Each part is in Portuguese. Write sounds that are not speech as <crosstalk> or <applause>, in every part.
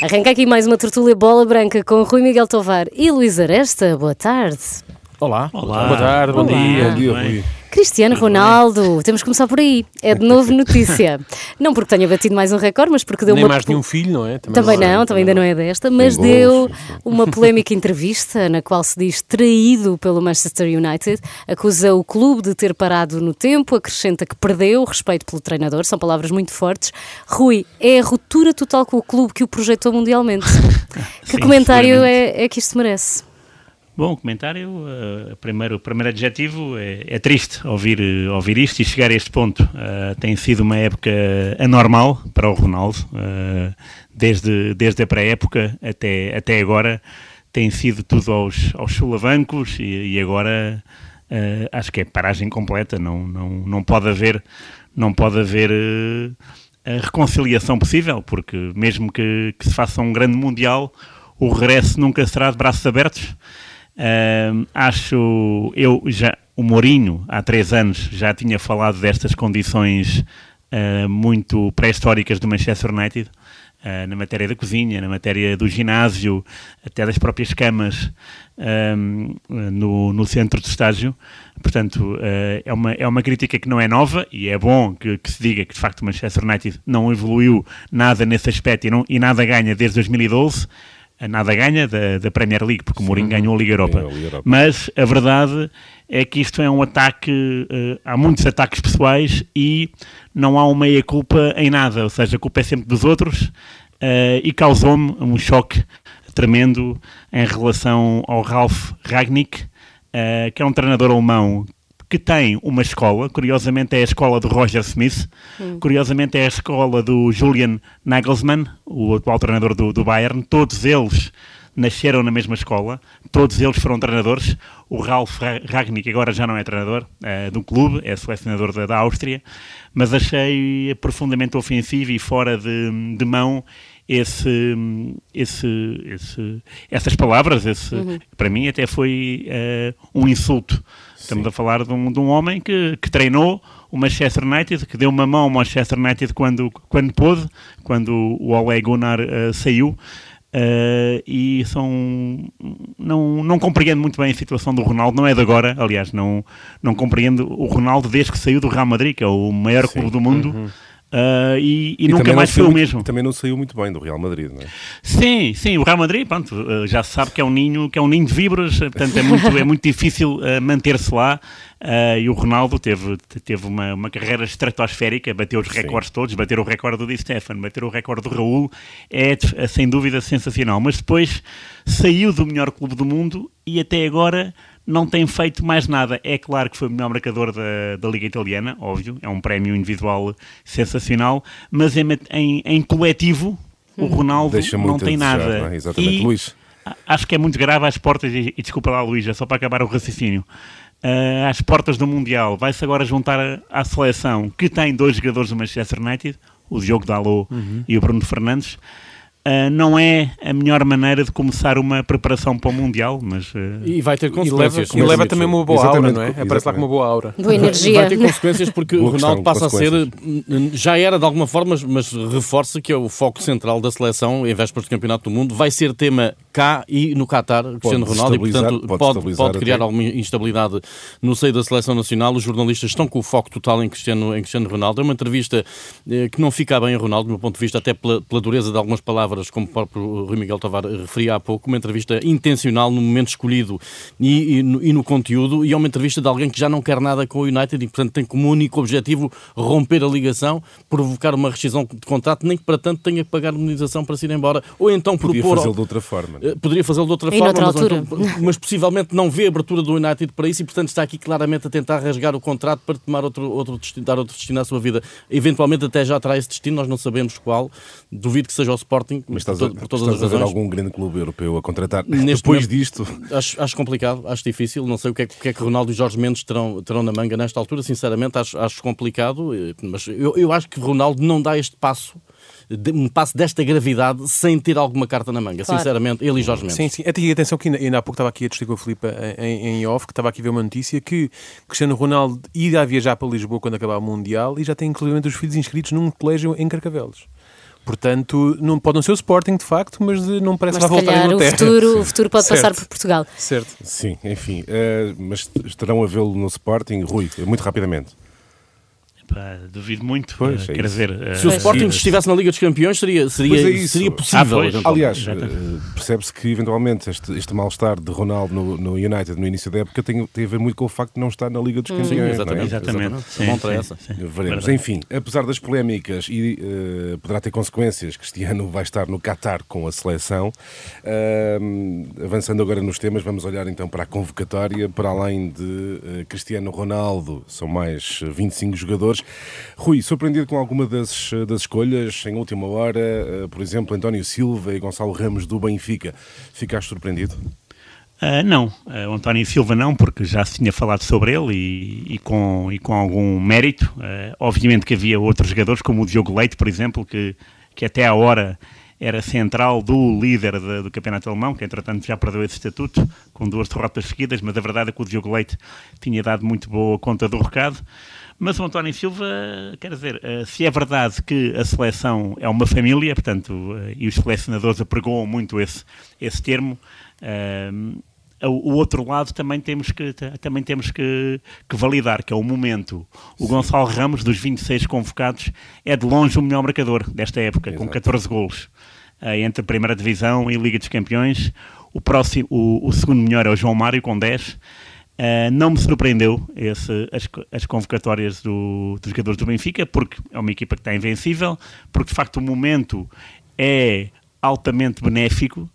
Arranca aqui mais uma tertúlia bola branca com Rui Miguel Tovar e Luís Aresta. Boa tarde. Olá. Olá. Boa tarde, bom Olá. dia. Bom dia. Rui. Cristiano Ronaldo, temos que começar por aí. É de novo notícia. <laughs> Não porque tenha batido mais um recorde, mas porque deu Nem uma. mais nenhum filho, não é? Também não, também ainda não é desta, mas gols, deu sim. uma <laughs> polémica entrevista na qual se diz traído pelo Manchester United, acusa o clube de ter parado no tempo, acrescenta que perdeu o respeito pelo treinador, são palavras muito fortes. Rui, é a ruptura total com o clube que o projetou mundialmente. <laughs> Que Sim, comentário é, é que isto merece? Bom, o comentário, eh, primeiro, o primeiro adjetivo é, é triste ouvir, eh, ouvir isto e chegar a este ponto. Eh, tem sido uma época anormal para o Ronaldo, eh, desde, desde a pré-época até, até agora. Tem sido tudo aos, aos solavancos e, e agora acho que é paragem completa. Não, não, não pode haver, não pode haver a reconciliação possível, porque mesmo que, que se faça um grande Mundial, o regresso nunca será de braços abertos. Ahm, acho, eu já, o Mourinho, há três anos, já tinha falado destas condições ah, muito pré-históricas do Manchester United, ah, na matéria da cozinha, na matéria do ginásio, até das próprias camas no, no centro de estágio. Portanto, ah, é, uma, é uma crítica que não é nova e é bom que, que se diga que, de facto, o Manchester United não evoluiu nada nesse aspecto e, não, e nada ganha desde 2012 nada ganha da, da Premier League, porque o Mourinho ganhou a Liga Europa. Ganhou a Liga Europa. Mas a verdade é que isto é um ataque, eh, há muitos ataques pessoais e não há uma meia-culpa em nada, ou seja, a culpa é sempre dos outros eh, e causou-me um choque tremendo em relação ao Ralf Ragnick, eh, que é um treinador alemão que tem uma escola, curiosamente é a escola do Roger Smith, curiosamente é a escola do Julian Nagelsmann, o atual treinador do, do Bayern, todos eles nasceram na mesma escola, todos eles foram treinadores, o Ralf Ra- Ragnick agora já não é treinador do clube, é selecionador da, da Áustria, mas achei profundamente ofensivo e fora de, de mão esse, esse, esse- essas palavras, esse, para mim até foi eh, um insulto. Estamos a falar de um, de um homem que, que treinou o Manchester United, que deu uma mão ao Manchester United quando, quando pôde, quando o Ole Gunnar eh, saiu. eh, e são não, não compreendo muito bem a situação do Ronaldo, não é de agora, aliás, não, não compreendo o Ronaldo desde que saiu do Real Madrid, que é o maior Sim. clube do mundo, eh, e, e E nunca mais foi o mesmo. Também não saiu muito bem do Real Madrid, não é? Sim, sim, o Real Madrid, pronto, eh, já se sabe que é um ninho, que é um ninho de vibras, portanto é muito, é muito difícil eh, manter-se lá. eh, e o Ronaldo teve, teve uma, uma carreira estratosférica, bateu os Sim. recordes todos, bateu o recorde do Di Stefano, bateu o recorde do Raul, é sem dúvida sensacional. Mas depois saiu do melhor clube do mundo e até agora não tem feito mais nada. É claro que foi o melhor marcador da, da Liga Italiana, óbvio, é um prémio individual sensacional, mas em, em, em coletivo o Ronaldo Deixa não tem desejar, nada. não é? Exatamente. E Luís. acho que é muito grave às portas, e, e desculpa lá, Luísa, só para acabar o raciocínio. Ah, às portas do Mundial, vai-se agora juntar a- à seleção que tem dois jogadores do Manchester United, o Diogo Dalot Uhum. e o Bruno Fernandes. Ah, não é a melhor maneira de começar uma preparação para o Mundial, mas ah, E vai ter E leva- consequências. E leva também uma boa aura, exatamente, não é? exatamente. Aparece lá com uma boa aura. Boa <laughs> energia. Vai ter consequências porque o Ronaldo passa a ser, consequências. já era de alguma forma, mas- mas reforça que é o foco central da seleção em vésperas do Campeonato do Mundo. Vai ser tema cá e no Qatar, Cristiano Ronaldo, e portanto pode pode, pode criar até. alguma instabilidade no seio da seleção nacional. Os jornalistas estão com o foco total em Cristiano, em Cristiano Ronaldo. É uma entrevista eh, que não fica bem a Ronaldo, do meu ponto de vista, até pela, pela dureza de algumas palavras, como o próprio Rui Miguel Tovar referia há pouco. Uma entrevista intencional, no momento escolhido e, e no, e no conteúdo, e é uma entrevista de alguém que já não quer nada com o United e, portanto, tem como único objetivo romper a ligação, provocar uma rescisão de contrato, nem que para tanto tenha que pagar indemnização para se ir embora, ou então Podia propor. fazê-lo de outra forma. Eh, Poderia fazê-lo de outra E forma, mas, altura. então- <laughs> mas possivelmente não vê abertura do United para isso e, portanto, está aqui claramente a tentar rasgar o contrato para tomar outro, outro destino, dar outro destino à sua vida. Eventualmente até já terá esse destino, nós não sabemos qual. Duvido que seja o Sporting, Mas estás, por, a, to- por todas estás as a ver razões. algum grande clube europeu a contratar <laughs> Neste depois momento- disto? Acho, acho complicado, acho difícil. Não sei o que é, que- o que, é que Ronaldo e Jorge Mendes terão, terão na manga nesta altura. Sinceramente, acho, acho complicado. eh, Mas eu, eu acho que Ronaldo não dá este passo, de- um passo desta gravidade, sem ter alguma carta na manga. Claro. Sinceramente, ele e Jorge Mendes. Sim, sim. Até atenção que ainda, ainda há pouco estava aqui a discutir com a Filipa em, em off, que estava aqui a ver uma notícia que Cristiano Ronaldo irá viajar para Lisboa quando acabar o Mundial e já tem inclusive os filhos inscritos num colégio em Carcavelos. Portanto, não pode não ser o Sporting, de facto, mas de- não parece Mas que vai voltar à calhar o Inglaterra. futuro, o futuro pode passar Certo. por Portugal. Certo. Sim, enfim. eh, mas estarão a vê-lo no Sporting, Rui, muito rapidamente. Pá, duvido muito. Pois, eh, é quer isso. dizer, eh, Se o Sporting sim. estivesse na Liga dos Campeões, seria, Pois é seria, seria possível. Ah. Aliás, Exatamente. eh, percebe-se que eventualmente este, este mal-estar de Ronaldo no, no United no início da época tem, tem a ver muito com o facto de não estar na Liga dos Campeões. Sim, não é? exatamente. Exatamente. Sim, Bom para sim, essa. sim. Veremos. Verdade. Enfim, apesar das polémicas e poderá ter consequências, Cristiano vai estar no Qatar com a seleção. Avançando agora nos temas, vamos olhar então para a convocatória. Para além de Cristiano Ronaldo, são mais eh, 25 jogadores. Rui, surpreendido com alguma das, das escolhas em última hora, eh, por exemplo, António Silva e Gonçalo Ramos do Benfica, ficaste surpreendido? Ah, não, Ah, o António Silva não, porque já se tinha falado sobre ele e, e com, e com algum mérito. Ah, obviamente que havia outros jogadores, como o Diogo Leite, por exemplo, que, que até à hora era central do líder de- do campeonato alemão, que entretanto já perdeu esse estatuto, com duas derrotas seguidas, mas a verdade é que o Diogo Leite tinha dado muito boa conta do recado. Mas o António Silva, quer dizer, eh, se é verdade que a seleção é uma família, portanto, eh, e os selecionadores apregoam muito esse, esse termo, eh, o outro lado também temos que, também temos que, que validar, que é o momento. O Gonçalo Ramos, dos 26 convocados, é de longe o melhor marcador desta época, com Exato. 14 golos. Entre a Primeira Divisão e a Liga dos Campeões. O, próximo, o, o segundo melhor é o João Mário, com 10. Uh, não me surpreendeu esse, as, as convocatórias do, dos jogadores do Benfica, porque é uma equipa que está invencível, porque de facto o momento é altamente benéfico.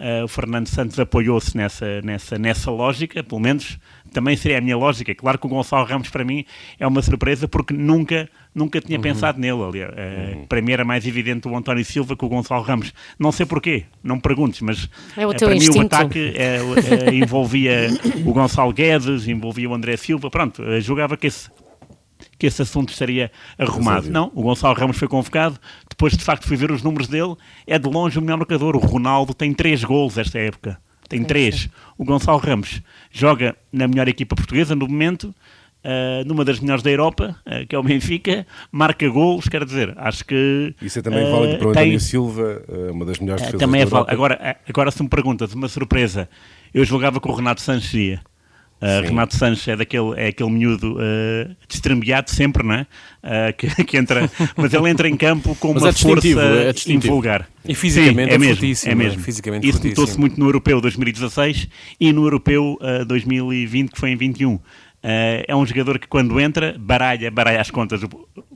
Uh, o Fernando Santos apoiou-se nessa, nessa, nessa lógica, pelo menos também seria a minha lógica. Claro que o Gonçalo Ramos para mim é uma surpresa porque nunca, nunca tinha pensado nele. Aliás. Uh, Para mim era mais evidente o António Silva que o Gonçalo Ramos. Não sei porquê, não me perguntes, mas É o teu para mim o instinto. ataque é, é, envolvia o Gonçalo Guedes, envolvia o André Silva, pronto, eh, julgava que esse, que esse assunto estaria arrumado. Não, o Gonçalo Ramos foi convocado, depois de facto fui ver os números dele, é de longe o melhor marcador. O Ronaldo tem três golos esta época, tem três. O Gonçalo Ramos joga na melhor equipa portuguesa no momento, eh, numa das melhores da Europa, eh, que é o Benfica, marca golos, quer dizer, acho que... Isso é também eh, válido para o tem- António Silva, uma das melhores é, defesas também é da válido. Europa. Agora, agora, se me perguntas, uma surpresa, eu julgava que o Renato Sanches. Uh. Renato Sanches é, daquele, é aquele miúdo uh, destrembeado sempre, não é? Uh, que, <laughs> que entra, mas ele entra em campo com Mas uma é força é invulgar. E fisicamente Sim, é mesmo, fortíssimo, É é mesmo. fisicamente Isso notou-se muito no Europeu 2016 e no Europeu uh, 2020, que foi em 21. Uh, é um jogador que quando entra, baralha, baralha as contas. O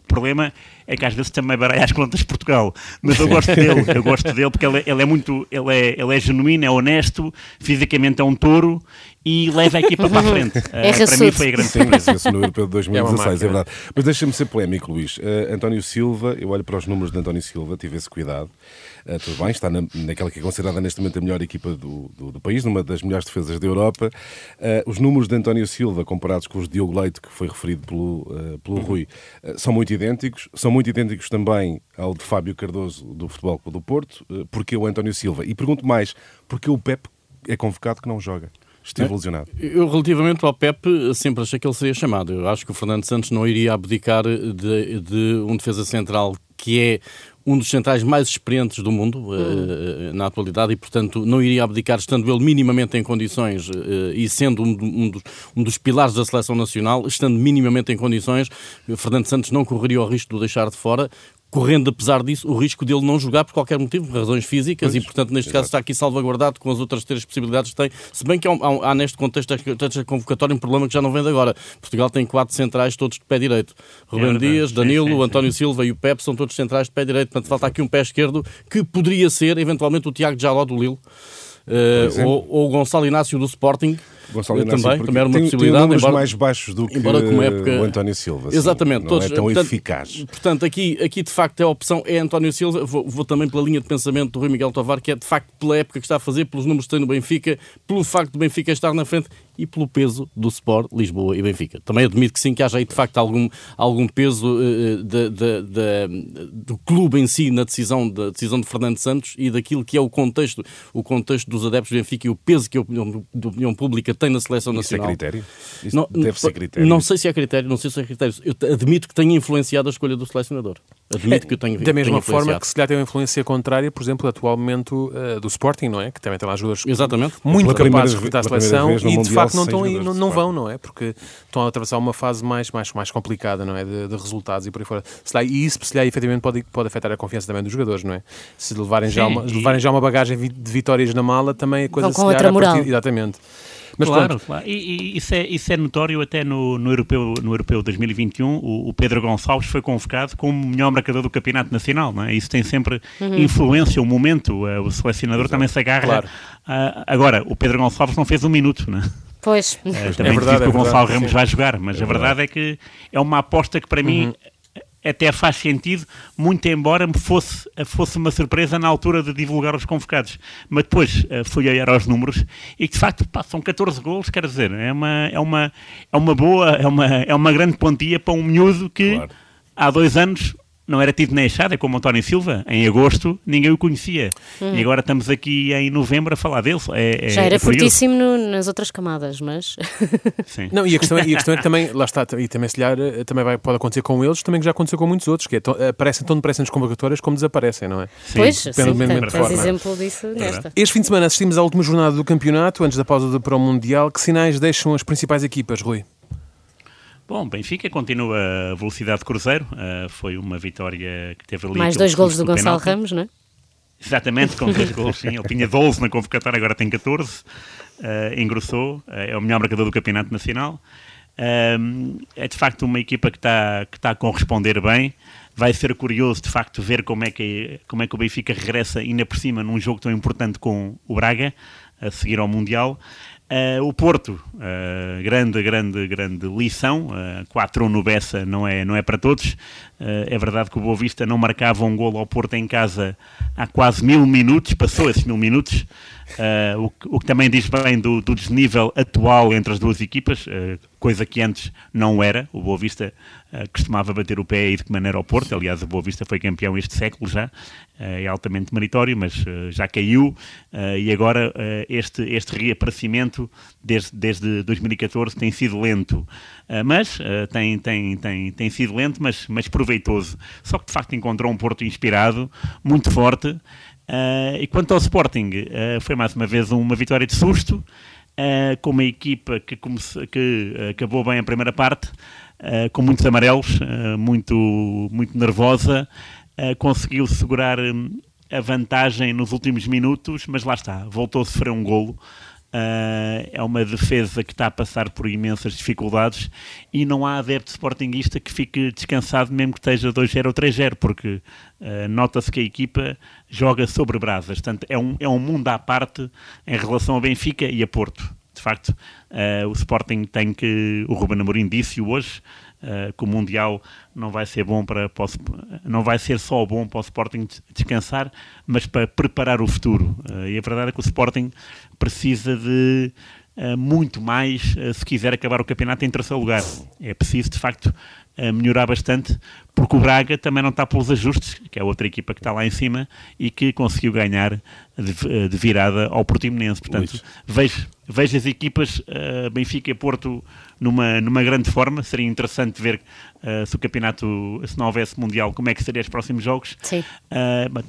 problema é que às vezes também baralha as contas de Portugal. Mas eu gosto <laughs> dele, eu gosto dele porque ele, é- ele é muito, ele é, ele é genuíno, é honesto, fisicamente é um touro e leva a equipa para a frente. Uh, <laughs> para mim foi a grande Sim, surpresa. esse no Europeu de 2016, é, máquina. verdade. Mas deixa-me ser polémico, Luís. Eh, António Silva, eu olho para os números de António Silva, tive esse cuidado. Eh, tudo bem, está na, naquela que é considerada neste momento a melhor equipa do, do, do país, numa das melhores defesas da Europa. Os números de António Silva, comparados com os de Diogo Leite, que foi referido pelo, pelo Rui, eh, são muito idênticos. São muito idênticos também ao de Fábio Cardoso, do Futebol Clube do Porto. Eh, porque o António Silva? E pergunto mais, porque o Pep é convocado que não joga? Esteve lesionado. Eu, relativamente ao Pep, sempre achei que ele seria chamado. Eu acho que o Fernando Santos não iria abdicar de, de um defesa central que é um dos centrais mais experientes do mundo eh, na atualidade e, portanto, não iria abdicar, estando ele minimamente em condições eh, e sendo um, um dos, um dos pilares da seleção nacional, estando minimamente em condições, Fernando Santos não correria o risco de o deixar de fora, correndo, apesar disso, o risco dele não jogar por qualquer motivo, por razões físicas, e, portanto, neste caso está aqui salvaguardado com as outras três possibilidades que tem, se bem que há, há há neste contexto desta convocatória um problema que já não vem de agora. Portugal tem quatro centrais, todos de pé direito. Rubem verdade. Dias, Sim, Danilo, sim, sim. António Silva e o Pepe são todos centrais de pé direito. Portanto, falta aqui um pé esquerdo que poderia ser, eventualmente, o Tiago Jaló do Lille. exemplo. ou, ou o Gonçalo Inácio do Sporting Gonçalo eh, Inácio, também, também era uma tem, tem possibilidade números embora- mais baixos do que época- o António Silva. sim. Exatamente, não todos, é tão portanto, eficaz. Portanto, aqui, aqui de facto a opção é António Silva. Vou, vou também pela linha de pensamento do Rui Miguel Tovar, que é de facto pela época que está a fazer, pelos números que tem no Benfica, pelo facto do Benfica estar na frente e pelo peso do Sport, Lisboa e Benfica. Também admito que sim, que haja aí de facto algum, algum peso eh, da- da- da- do clube em si na decisão, da decisão de Fernando Santos e daquilo que é o contexto, o contexto dos adeptos do Benfica e o peso que a opinião, da opinião pública tem tem na seleção Isso é nacional. critério? Isso deve ser critério. Não sei se é critério, não sei se é critério. Eu admito que tenha influenciado a escolha do selecionador. Admito que eu tenho Da mesma tenha forma que se calhar tem uma influência contrária, por exemplo, atualmente uh, do Sporting, não é? Que também tem lá jogadores Exatamente. muito capazes de ve- recrutar a pela primeira seleção e de facto não, estão não, não vão, não é? Porque estão a atravessar uma fase mais, mais, mais complicada, não é? De, de resultados e por aí fora. Se lá, e isso, se lá, efetivamente, pode, pode afetar a confiança também dos jogadores, não é? Se levarem, já, Sim, uma, se e- levarem já uma bagagem de vitórias na mala, também a coisa Vão se com calhar, outra a moral. partir- Exatamente. Mas claro, pronto, claro. E, e isso, é, isso é notório até no, no, europeu, no Europeu 2021. O, o Pedro Gonçalves foi convocado como melhor marcador do Campeonato Nacional. Não é? Isso tem sempre influência, o momento. eh, O selecionador também se agarra. Claro. Ah, agora, o Pedro Gonçalves não fez um minuto. Não é? Pois. Eh, <laughs> É também verdade, diz que é o Gonçalo verdade, Ramos sim. vai jogar, mas a verdade é que é uma aposta que para mim até faz sentido, muito embora me fosse, fosse uma surpresa na altura de divulgar os convocados. Mas depois eh, fui olhar aos números e de facto pá, são 14 golos, quer dizer, é uma, é uma, é uma boa, é uma, é uma grande pontia para um miúdo que Claro. há dois anos não era tido nem achado, é como António Silva. Em agosto ninguém o conhecia. E agora estamos aqui em novembro a falar dele. É, é- Já era é curioso. fortíssimo no- nas outras camadas, mas. <laughs> Sim. Não, e a questão é, e a questão é que também, <laughs> lá está, e também se calhar eh, também vai, pode acontecer com eles, também que já aconteceu com muitos outros, que é, aparecem tão depressa nas convocatórias como desaparecem, não é? pois, Sim. sim, tens de forma. exemplo disso nesta. Este fim de semana assistimos à última jornada do campeonato, antes da pausa do- para o Mundial. Que sinais deixam as principais equipas, Rui? Bom, Benfica continua a velocidade de cruzeiro. Uh, foi uma vitória que teve ali. Mais dois golos susto do Gonçalo penalti. Ramos, não é? Exatamente, com dois golos, sim. Ele tinha 12 na convocatória, agora tem 14. Uh, engrossou, uh, é o melhor marcador do Campeonato Nacional. Um, é de facto uma equipa que está que tá a corresponder bem. Vai ser curioso, de facto, ver como é que, como é que o Benfica regressa ainda por cima num jogo tão importante com o Braga, a seguir ao Mundial. Uh, o Porto, uh, grande, grande, grande lição. Uh, 4-1 no Bessa não é, não é para todos. Uh, é verdade que o Boa Vista não marcava um golo ao Porto em casa há quase mil minutos, passou esses mil minutos. Uh, o, que- o que também diz bem do, do desnível atual entre as duas equipas, uh, coisa que antes não era. O Boa Vista uh, costumava bater o pé e de que maneira ao Porto. Aliás, o Boa Vista foi campeão este século já, é altamente meritório, mas já caiu. e agora este, este reaparecimento desde, desde 2014 tem sido lento. Mas tem, tem, tem, tem sido lento, mas, mas proveitoso. Só que de facto encontrou um Porto inspirado, muito forte. Uh, e quanto ao Sporting, uh, foi mais uma vez uma vitória de susto, uh, com uma equipa que, comece- que, acabou bem a primeira parte, com muitos amarelos, muito, muito nervosa, conseguiu segurar a vantagem nos últimos minutos, mas lá está, voltou a sofrer um golo. Uh, é uma defesa que está a passar por imensas dificuldades e não há adepto sportinguista que fique descansado mesmo que esteja 2-0 ou 3-0, porque uh, nota-se que a equipa joga sobre brasas. Portanto, é um, é um mundo à parte em relação a Benfica e a Porto. De facto, uh, o Sporting tem que. O Ruben Amorim disse hoje uh, que o Mundial não vai ser bom para, para o não vai ser só bom para o Sporting des- descansar, mas para preparar o futuro. Uh, e a verdade é que o Sporting precisa de uh, muito mais se quiser acabar o campeonato em terceiro lugar. É preciso, de facto, uh, melhorar bastante, porque o Braga também não está pelos ajustes, que é outra equipa que está lá em cima e que conseguiu ganhar de, uh, de virada ao Portimonense. Portanto, vejo, vejo as equipas uh, Benfica e Porto numa, numa grande forma. Seria interessante ver uh, se o campeonato, se não houvesse Mundial, como é que seriam os próximos jogos. Sim. Uh, mas-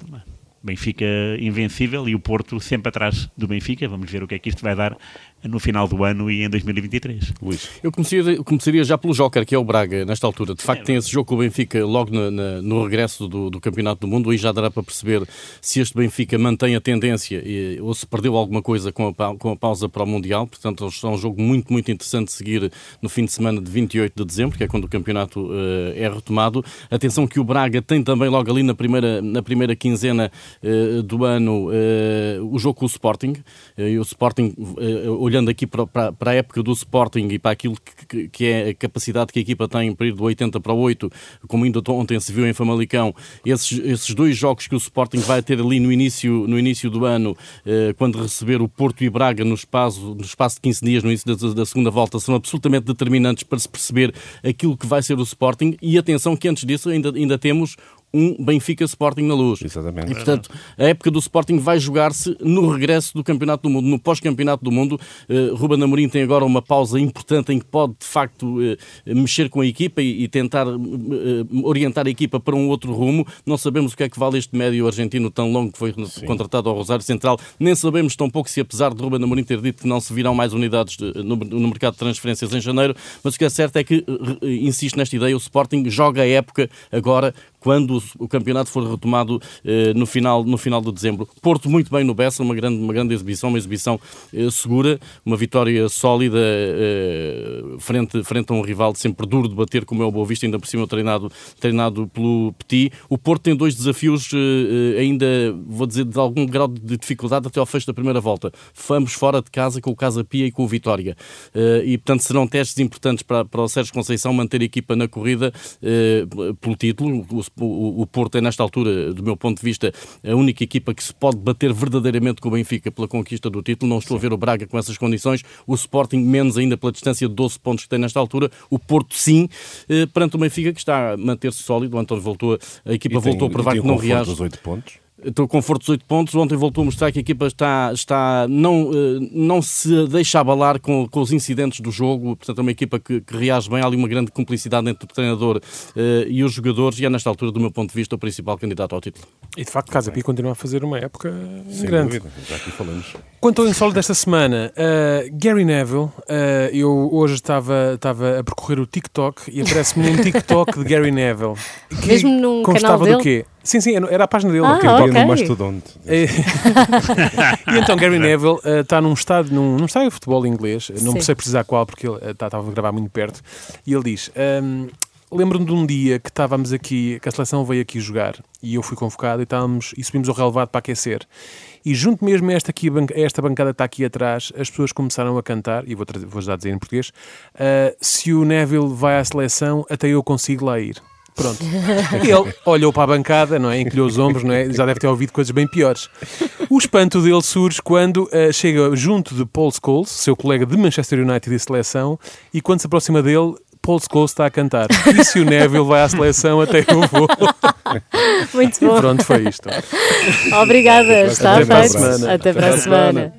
Benfica invencível e o Porto sempre atrás do Benfica. Vamos ver o que é que isto vai dar no final do ano e em 2023. Luís. Eu começaria, começaria já pelo Joker, que é o Braga, nesta altura. De facto, tem esse jogo com o Benfica logo na- na- no regresso do, do Campeonato do Mundo. Aí já dará para perceber se este Benfica mantém a tendência e- ou se perdeu alguma coisa com a, com a pausa para o Mundial. Portanto, é um jogo muito, muito interessante de seguir no fim de semana de 28 de dezembro, que é quando o campeonato eh, é retomado. Atenção que o Braga tem também logo ali na primeira, na primeira quinzena eh, do ano eh, o jogo com o Sporting. E o Sporting, olhando aqui para, para, para a época do Sporting e para aquilo que, que- que é a capacidade que a equipa tem para ir do 80 para o 8, como ainda ontem se viu em Famalicão, esses, esses dois jogos que o Sporting vai ter ali no início, no início do ano, eh, quando receber o Porto e Braga no espaço, no espaço de 15 dias, no início da, da segunda volta, são absolutamente determinantes para se perceber aquilo que vai ser o Sporting. E atenção que antes disso ainda, ainda temos um Benfica Sporting na luz. Exatamente. E, portanto, a época do Sporting vai jogar-se no regresso do Campeonato do Mundo, no pós-Campeonato do Mundo. Uh, Ruben Amorim tem agora uma pausa importante em que pode, de facto, uh, mexer com a equipa e, e tentar uh, orientar a equipa para um outro rumo. Não sabemos o que é que vale este médio argentino tão longo que foi Sim. contratado ao Rosário Central. Nem sabemos tão pouco se, apesar de Ruben Amorim ter dito que não se virão mais unidades de, no, no, mercado de transferências em janeiro, mas o que é certo é que, insisto nesta ideia, o Sporting joga a época agora quando o campeonato for retomado eh, no, final, no final de dezembro. Porto muito bem no Bessa, uma grande, uma grande exibição, uma exibição eh, segura, uma vitória sólida eh, frente, frente a um rival sempre duro de bater, como é o Boa Vista, ainda por cima treinado, treinado pelo Petit. O Porto tem dois desafios ainda, vou dizer, de algum grau de dificuldade até ao fecho da primeira volta. Famos fora de casa com o Casa Pia e com o Vitória. E, portanto, serão testes importantes para, para o Sérgio Conceição manter a equipa na corrida pelo título. O o, o Porto é, nesta altura, do meu ponto de vista, a única equipa que se pode bater verdadeiramente com o Benfica pela conquista do título. Não estou a ver o Braga com essas condições, o Sporting menos ainda pela distância de 12 pontos que tem nesta altura, o Porto sim, eh, perante o Benfica que está a manter-se sólido. O António voltou, a equipa tem, voltou a provar que não reage. Dos 8 pontos estou com fortes 8 pontos. Ontem voltou a mostrar que a equipa está, está não, eh, não se deixa abalar com, com os incidentes do jogo. Portanto, é uma equipa que, que reage bem. Há ali uma grande cumplicidade entre o treinador uh, e os jogadores. E é, nesta altura, do meu ponto de vista, o principal candidato ao título. E de facto, Casa Pia continua a fazer uma época Sem grande. Dúvida. Já aqui falamos. Quanto ao insólito desta semana, uh, Gary Neville, uh, eu hoje estava, estava a percorrer o TikTok e aparece-me um <laughs> TikTok de Gary Neville. Que Mesmo num canal dele? do quê? Sim, sim, era a página dele. Ah, okay. okay. no Mastodonte. <laughs> e então Gary Neville uh, está num estádio, num, num estádio de futebol inglês, não sei precisar qual, porque ele estava a gravar muito perto, e ele diz... Um, Lembro-me de um dia que estávamos aqui, que a seleção veio aqui jogar e eu fui convocado e, estávamos, e subimos ao relevado para aquecer. E junto mesmo a esta, aqui, a esta bancada que está aqui atrás, as pessoas começaram a cantar, e vou, vou já dizer em português: uh, se o Neville vai à seleção, até eu consigo lá ir. Pronto. <laughs> E ele olhou para a bancada, não é? Encolheu os ombros, não é? Já deve ter ouvido coisas bem piores. O espanto dele surge quando uh, chega junto de Paul Scholes, seu colega de Manchester United e seleção, e quando se aproxima dele, Paul Scholes está a cantar. E se o Neville vai à seleção, até eu vou. Muito bom. E pronto, foi isto. Obrigada, está feito. Até para a semana.